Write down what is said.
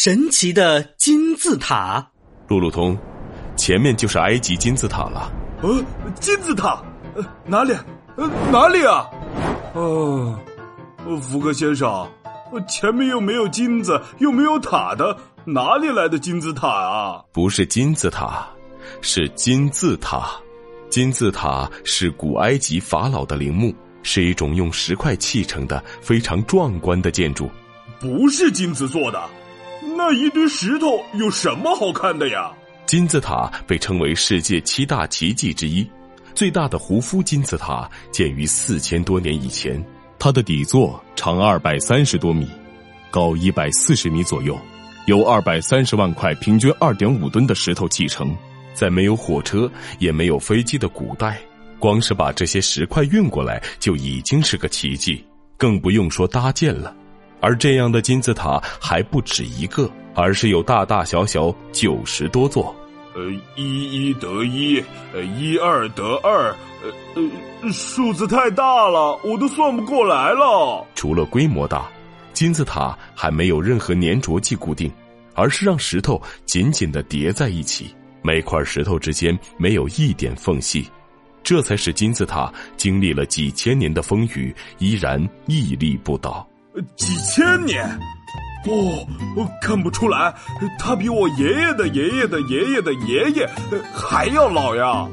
神奇的金字塔。路路通，前面就是埃及金字塔了。呃，金字塔，呃，哪里？呃，哪里啊？哦，福格先生，前面又没有金子，又没有塔的，哪里来的金字塔啊？不是金字塔，是金字塔。金字塔是古埃及法老的陵墓，是一种用石块砌成的非常壮观的建筑。不是金子做的。那一堆石头有什么好看的呀？金字塔被称为世界七大奇迹之一，最大的胡夫金字塔建于四千多年以前，它的底座长二百三十多米，高一百四十米左右，由二百三十万块平均二点五吨的石头砌成。在没有火车也没有飞机的古代，光是把这些石块运过来就已经是个奇迹，更不用说搭建了。而这样的金字塔还不止一个，而是有大大小小九十多座。呃，一一得一，呃，一二得二，呃呃，数字太大了，我都算不过来了。除了规模大，金字塔还没有任何粘着剂固定，而是让石头紧紧的叠在一起，每块石头之间没有一点缝隙，这才使金字塔经历了几千年的风雨，依然屹立不倒。几千年，哦，看不出来，他比我爷爷的爷爷的爷爷的爷爷还要老呀。